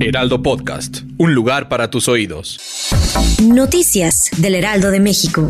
Heraldo Podcast. Un lugar para tus oídos. Noticias del Heraldo de México.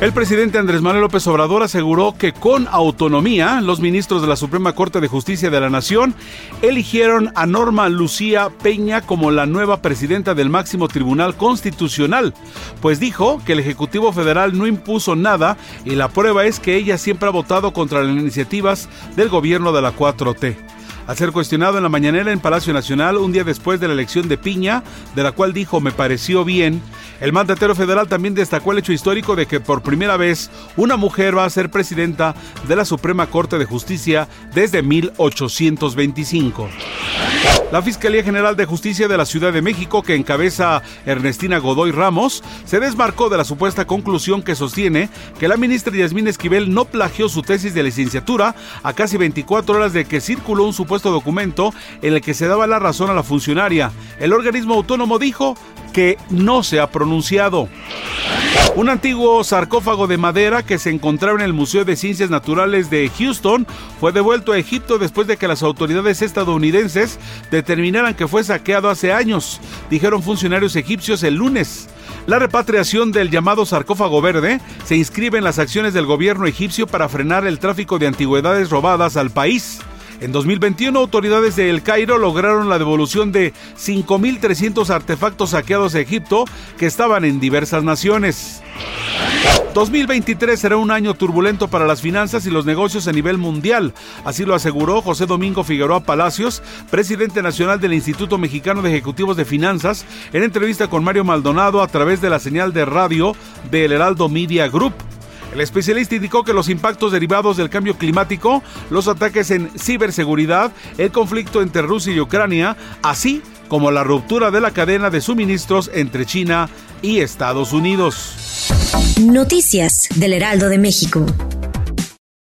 El presidente Andrés Manuel López Obrador aseguró que con autonomía los ministros de la Suprema Corte de Justicia de la Nación eligieron a Norma Lucía Peña como la nueva presidenta del máximo Tribunal Constitucional, pues dijo que el Ejecutivo Federal no impuso nada y la prueba es que ella siempre ha votado contra las iniciativas del gobierno de la 4T al ser cuestionado en la mañanera en Palacio Nacional un día después de la elección de Piña, de la cual dijo me pareció bien, el mandatario federal también destacó el hecho histórico de que por primera vez una mujer va a ser presidenta de la Suprema Corte de Justicia desde 1825. La Fiscalía General de Justicia de la Ciudad de México, que encabeza Ernestina Godoy Ramos, se desmarcó de la supuesta conclusión que sostiene que la ministra Yasmín Esquivel no plagió su tesis de licenciatura a casi 24 horas de que circuló un supuesto documento en el que se daba la razón a la funcionaria. El organismo autónomo dijo que no se ha pronunciado. Un antiguo sarcófago de madera que se encontraba en el Museo de Ciencias Naturales de Houston fue devuelto a Egipto después de que las autoridades estadounidenses determinaran que fue saqueado hace años, dijeron funcionarios egipcios el lunes. La repatriación del llamado sarcófago verde se inscribe en las acciones del gobierno egipcio para frenar el tráfico de antigüedades robadas al país. En 2021, autoridades de El Cairo lograron la devolución de 5.300 artefactos saqueados de Egipto que estaban en diversas naciones. 2023 será un año turbulento para las finanzas y los negocios a nivel mundial, así lo aseguró José Domingo Figueroa Palacios, presidente nacional del Instituto Mexicano de Ejecutivos de Finanzas, en entrevista con Mario Maldonado a través de la señal de radio del Heraldo Media Group. El especialista indicó que los impactos derivados del cambio climático, los ataques en ciberseguridad, el conflicto entre Rusia y Ucrania, así como la ruptura de la cadena de suministros entre China y Estados Unidos. Noticias del Heraldo de México.